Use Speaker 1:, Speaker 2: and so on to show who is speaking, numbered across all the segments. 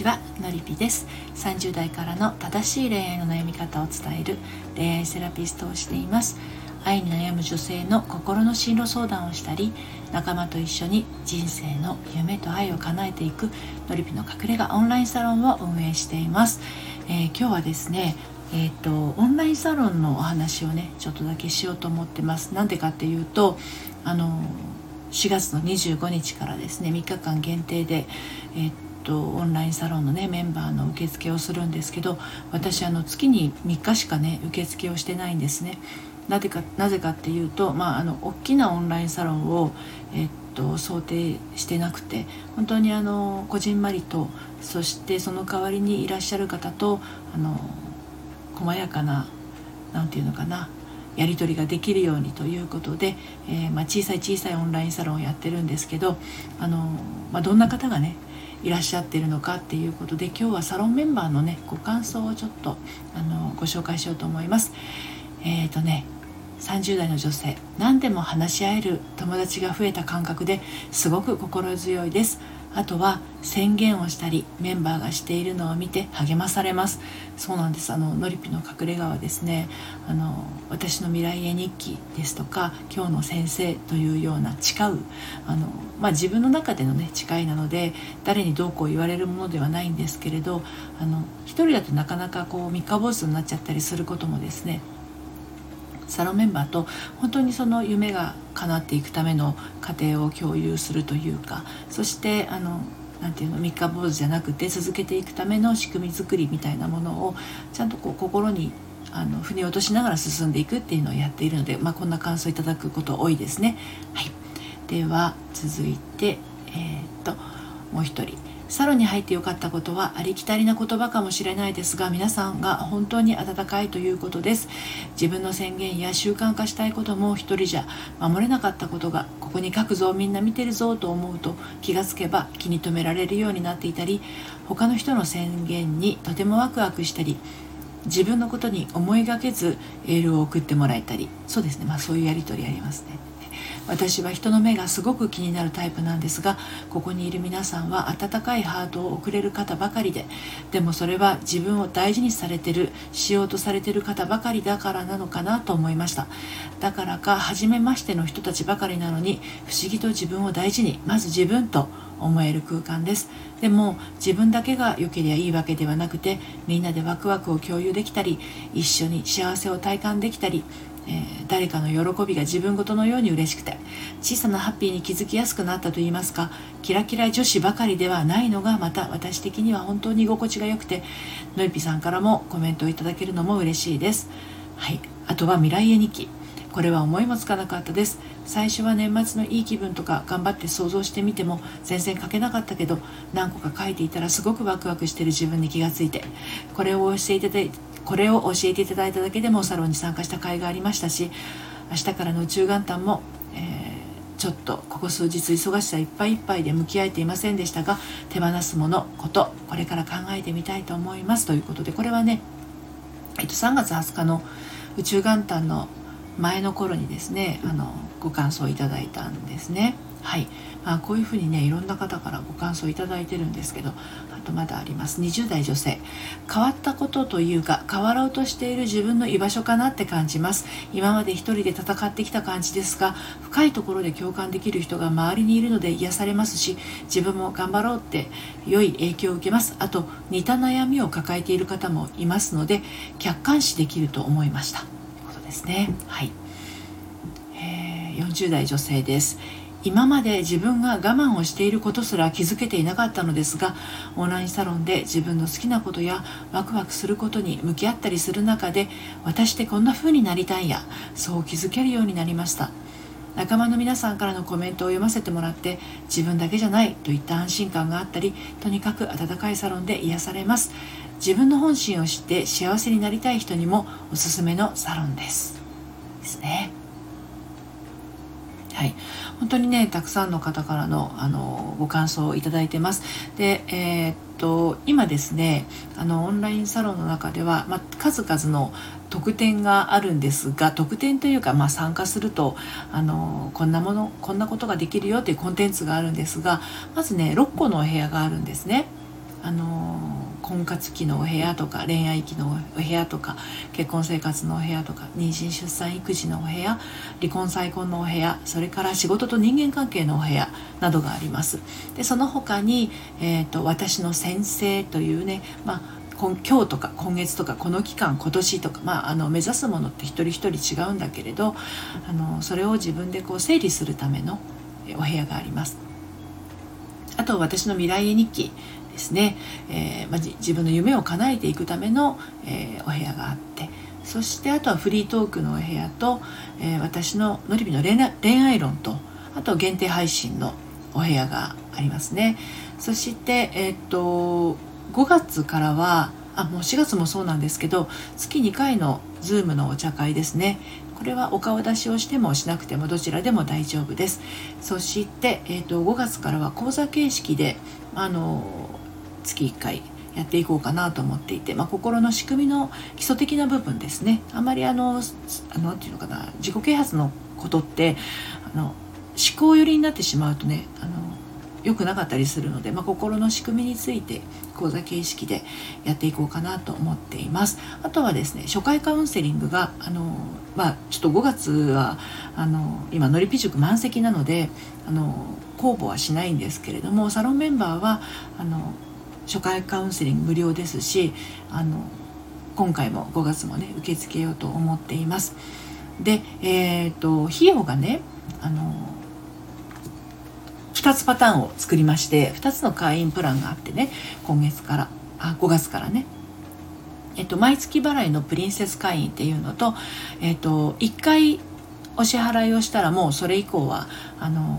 Speaker 1: ちはのりぴです。30代からの正しい恋愛の悩み方を伝える恋愛セラピストをしています。愛に悩む女性の心の進路相談をしたり仲間と一緒に人生の夢と愛を叶えていくのりぴの隠れ家オンラインサロンを運営しています、えー、今日はですねえーと、オンラインサロンのお話をねちょっとだけしようと思ってます。なんでかっていうとあの4月の25日からですね3日間限定で、えーとオンラインサロンのねメンバーの受付をするんですけど私あの月に3日しかね受付をしてないんですね。なぜかなぜかっていうと、まあ、あの大きなオンラインサロンを、えっと、想定してなくて本当にあのこじんまりとそしてその代わりにいらっしゃる方とあの細やかな何て言うのかなやり取りができるようにということで、えー、まあ、小さい小さいオンラインサロンをやってるんですけどあの、まあ、どんな方がねいらっしゃってるのかっていうことで今日はサロンメンバーのねご感想をちょっとあのご紹介しようと思います。えっ、ー、とね30代の女性何でも話し合える友達が増えた感覚ですごく心強いですあとは宣言をしたりメンバーがしているのを見て励まされます。そうなんです。あののりぴの隠れ家はですねあの私の未来へ日記ですとか今日の先生というような誓うあの、まあ、自分の中でのね誓いなので誰にどうこう言われるものではないんですけれどあの一人だとなかなかこう三日坊主になっちゃったりすることもですねサロンメンバーと本当にその夢が叶っていくための過程を共有するというかそしてあのなんていうの三日坊主じゃなくて続けていくための仕組み作りみたいなものをちゃんとこう心にあの腑に落としながら進んでいくっていうのをやっているので、まあ、こんな感想いただくこと多いですね。はい、では続いて、えー、っともう一人サロンに入ってよかったことはありきたりな言葉かもしれないですが皆さんが本当に温かいということです。自分の宣言や習慣化したいことも一人じゃ守れなかったことがここに書くぞみんな見てるぞと思うと気がつけば気に留められるようになっていたり他の人の宣言にとてもワクワクしたり自分のことに思いがけずエールを送ってもらえたり。そうですね。まあそういうやり取りありますね。私は人の目がすごく気になるタイプなんですがここにいる皆さんは温かいハートを送れる方ばかりででもそれは自分を大事にされてるしようとされてる方ばかりだからなのかなと思いました。だからか初めましての人たちばかりなのに不思議と自分を大事にまず自分と思える空間です。でも自分だけが良ければいいわけではなくてみんなでワクワクを共有できたり一緒に幸せを体感できたりえー、誰かの喜びが自分ごとのように嬉しくて小さなハッピーに気づきやすくなったといいますかキラキラ女子ばかりではないのがまた私的には本当に居心地が良くてのいぴさんからもコメントをいただけるのも嬉しいです。はい。あとは未来絵日記。これは思いもつかなかったです。最初は年末のいい気分とか頑張って想像してみても全然書けなかったけど何個か書いていたらすごくワクワクしてる自分に気がついてこれを教えていただいてこれを教えていただいただけでもサロンに参加した甲斐がありましたし明日からの宇宙元旦も、えー、ちょっとここ数日忙しさいっぱいいっぱいで向き合えていませんでしたが手放すものことこれから考えてみたいと思いますということでこれはね、えっと、3月20日の宇宙元旦の前の頃にですねあのご感想いただいたんですね。はい、まあ、こういうふうにねいろんな方からご感想いただいてるんですけどあとまだあります。20代女性。変わったことというか変わろうとしている自分の居場所かなって感じます。今まで一人で戦ってきた感じですが深いところで共感できる人が周りにいるので癒されますし自分も頑張ろうって良い影響を受けます。あと似た悩みを抱えている方もいますので客観視できると思いました。ということですね。はい、えー、40代女性です。今まで自分が我慢をしていることすら気づけていなかったのですがオンラインサロンで自分の好きなことやワクワクすることに向き合ったりする中で私ってこんな風になりたいやそう気づけるようになりました。仲間の皆さんからのコメントを読ませてもらって自分だけじゃないといった安心感があったりとにかく温かいサロンで癒されます。自分の本心を知って幸せになりたい人にもおすすめのサロンです。ですね。はい、本当にねたくさんの方からのあのご感想をいただいてます。で、えー、っと今ですねあのオンラインサロンの中では、まあ、数々の特典があるんですが特典というか、まあ、参加するとあのこんなものこんなことができるよというコンテンツがあるんですがまずね6個のお部屋があるんですね。あの婚活期のお部屋とか恋愛期のお部屋とか結婚生活のお部屋とか妊娠出産育児のお部屋離婚再婚のお部屋それから仕事と人間関係のお部屋などがありますでその他に、えーと、私の先生というね、まあ今日とか今月とかこの期間今年とか、まあ、あの目指すものって一人一人違うんだけれどあのそれを自分でこう整理するためのお部屋があります。あと私の未来絵日記ですね、えー、まあ、自分の夢を叶えていくための、えー、お部屋があって。そしてあとはフリートークのお部屋と、えー、私ののりびの恋愛論とあと限定配信のお部屋がありますね。そして、えっと5月からはあもう4月もそうなんですけど月2回の Zoom のお茶会ですね。これはお顔出しをしてもしなくてもどちらでも大丈夫です。そして、えー、と5月からは講座形式であの月1回やっていこうかなと思っていて、まあ、心の仕組みの基礎的な部分ですね。あまりあのあのていうのかな自己啓発のことってあの思考寄りになってしまうとねあの良くなかったりするので、まあ、心の仕組みについて講座形式でやっていこうかなと思っています。あとはですね初回カウンセリングがあのまあちょっと5月はあの今のりぴ塾満席なのであの公募はしないんですけれどもサロンメンバーはあの初回カウンセリング無料ですしあの今回も5月もね受け付けようと思っています。でえっ、ー、と費用がねあの2つパターンを作りまして2つの会員プランがあってね今月からあ5月からね。えっと、毎月払いのプリンセス会員っていうのと、えっと、1回お支払いをしたらもうそれ以降はあの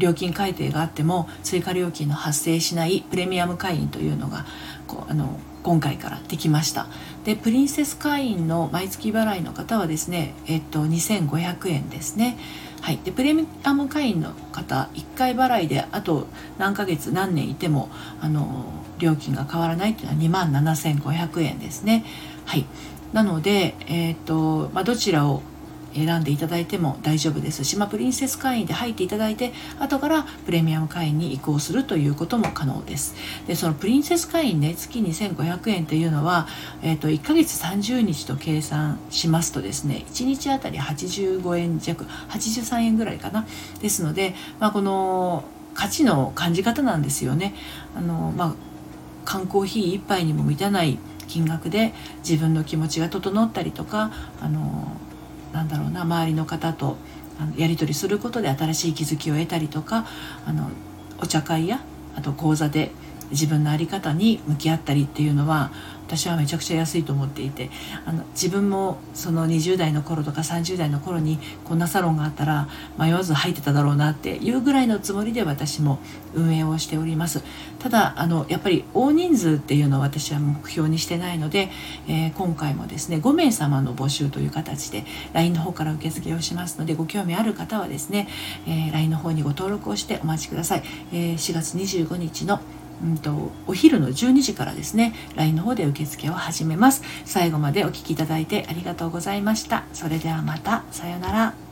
Speaker 1: 料金改定があっても追加料金の発生しないプレミアム会員というのがこうあの今回からできました。でプリンセス会員の毎月払いの方はですね、えっと、2500円ですね。はい、でプレミアム会員の方1回払いであと何ヶ月何年いてもあの料金が変わらないっていうのは2万7500円ですね。はい、なので、えーとまあ、どちらを選んでいただいても大丈夫です。し、まあ、プリンセス会員で入っていただいて後からプレミアム会員に移行するということも可能です。でそのプリンセス会員ね月2500円というのは、えーと、1ヶ月30日と計算しますとですね1日あたり85円弱83円ぐらいかな。ですので、まあ、この価値の感じ方なんですよね。あの、まあ、缶コーヒー1杯にも満たない金額で自分の気持ちが整ったりとかあのなんだろうな周りの方とやり取りすることで新しい気づきを得たりとかあのお茶会やあと講座で自分の在り方に向き合ったりっていうのは私はめちゃくちゃ安いと思っていてあの自分もその20代の頃とか30代の頃にこんなサロンがあったら迷わず入ってただろうなっていうぐらいのつもりで私も運営をしております。ただあのやっぱり大人数っていうのを私は目標にしてないので、えー、今回もですね5名様の募集という形で LINE の方から受付をしますのでご興味ある方はですね、えー、LINE の方にご登録をしてお待ちください、えー、4月25日のうんと、お昼の12時からですね LINE の方で受付を始めます。最後までお聴きいただいてありがとうございました。それではまた。さようなら。